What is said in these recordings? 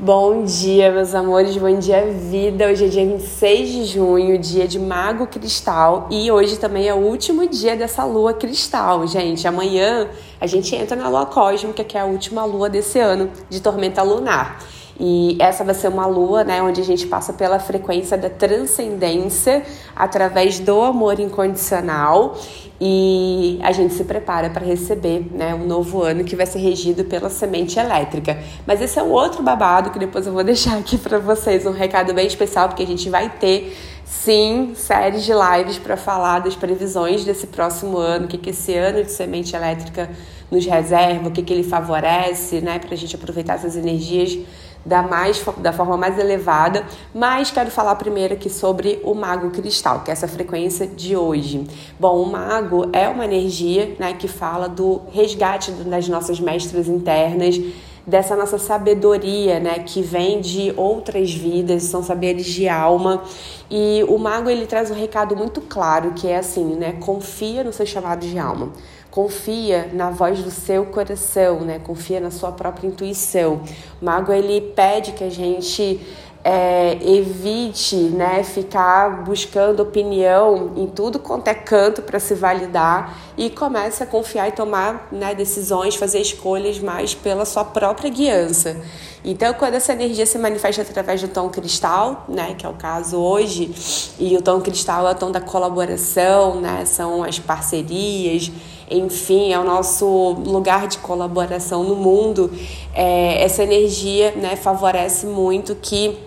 Bom dia, meus amores, bom dia, vida. Hoje é dia 26 de junho, dia de Mago Cristal, e hoje também é o último dia dessa lua cristal, gente. Amanhã a gente entra na lua cósmica, que é a última lua desse ano de tormenta lunar. E essa vai ser uma lua, né, onde a gente passa pela frequência da transcendência através do amor incondicional e a gente se prepara para receber, né, um novo ano que vai ser regido pela semente elétrica. Mas esse é um outro babado que depois eu vou deixar aqui para vocês, um recado bem especial porque a gente vai ter sim séries de lives para falar das previsões desse próximo ano, o que que esse ano de semente elétrica nos reserva, o que que ele favorece, né, para a gente aproveitar essas energias da, mais, da forma mais elevada, mas quero falar primeiro aqui sobre o mago cristal, que é essa frequência de hoje. Bom, o mago é uma energia né, que fala do resgate das nossas mestras internas, dessa nossa sabedoria, né, que vem de outras vidas, são saberes de alma. E o mago ele traz um recado muito claro, que é assim, né, confia no seu chamado de alma. Confia na voz do seu coração, né? Confia na sua própria intuição. O mago ele pede que a gente é, evite né, ficar buscando opinião em tudo quanto é canto para se validar e comece a confiar e tomar né, decisões, fazer escolhas mais pela sua própria guiança. Então, quando essa energia se manifesta através do tom cristal, né, que é o caso hoje, e o tom cristal é o tom da colaboração, né, são as parcerias, enfim, é o nosso lugar de colaboração no mundo, é, essa energia né, favorece muito que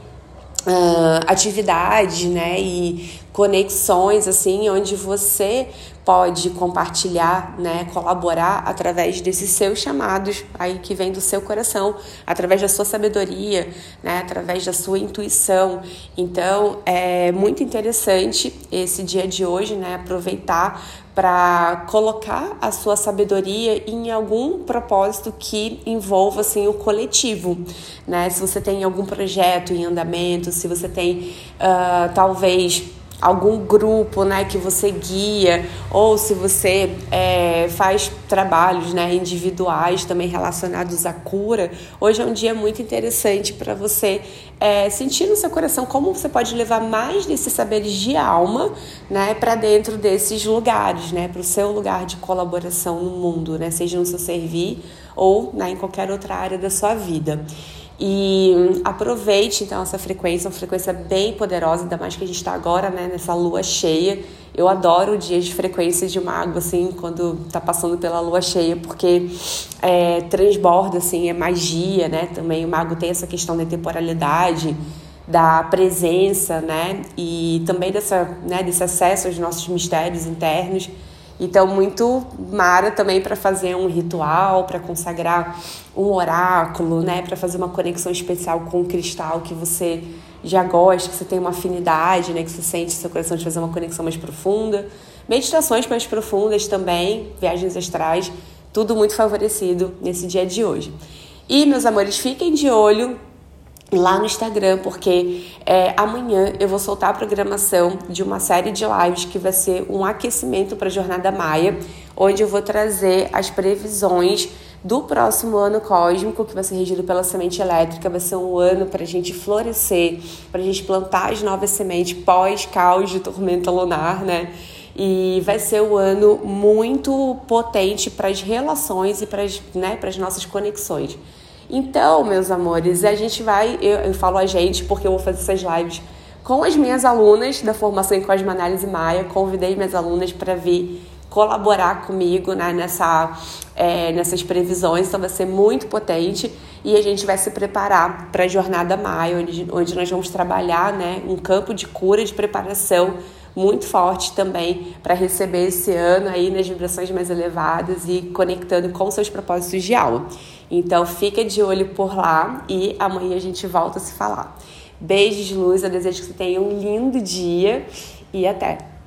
uh, atividade, né, e conexões assim, onde você pode compartilhar, né, colaborar através desses seus chamados aí que vem do seu coração, através da sua sabedoria, né, através da sua intuição. Então, é muito interessante esse dia de hoje, né, aproveitar para colocar a sua sabedoria em algum propósito que envolva assim o coletivo, né? Se você tem algum projeto em andamento, se você tem uh, talvez algum grupo né, que você guia, ou se você é, faz trabalhos né, individuais também relacionados à cura, hoje é um dia muito interessante para você é, sentir no seu coração como você pode levar mais desses saberes de alma né, para dentro desses lugares, né, para o seu lugar de colaboração no mundo, né, seja no seu servir ou né, em qualquer outra área da sua vida. E aproveite então essa frequência, uma frequência bem poderosa, ainda mais que a gente está agora né, nessa lua cheia. Eu adoro o dia de frequência de mago, assim, quando tá passando pela lua cheia, porque é, transborda, assim, é magia, né? Também o mago tem essa questão da temporalidade, da presença, né? E também dessa, né, desse acesso aos nossos mistérios internos. Então, muito Mara também para fazer um ritual, para consagrar um oráculo, né? Para fazer uma conexão especial com o cristal que você já gosta, que você tem uma afinidade, né? Que você sente seu coração de fazer uma conexão mais profunda. Meditações mais profundas também, viagens astrais, tudo muito favorecido nesse dia de hoje. E, meus amores, fiquem de olho lá no Instagram, porque é, amanhã eu vou soltar a programação de uma série de lives que vai ser um aquecimento para a Jornada Maia, onde eu vou trazer as previsões do próximo ano cósmico, que vai ser regido pela semente elétrica, vai ser um ano para a gente florescer, para a gente plantar as novas sementes pós-caos de tormenta lunar, né? E vai ser um ano muito potente para as relações e para as né, nossas conexões. Então, meus amores, a gente vai, eu, eu falo a gente porque eu vou fazer essas lives com as minhas alunas da formação em Cosmoanálise Maia. Convidei minhas alunas para vir colaborar comigo né, nessa, é, nessas previsões, então vai ser muito potente e a gente vai se preparar para a Jornada Maia, onde, onde nós vamos trabalhar né, um campo de cura, de preparação muito forte também para receber esse ano aí nas vibrações mais elevadas e conectando com seus propósitos de alma. Então fica de olho por lá e amanhã a gente volta a se falar. Beijos luz, eu desejo que você tenha um lindo dia e até!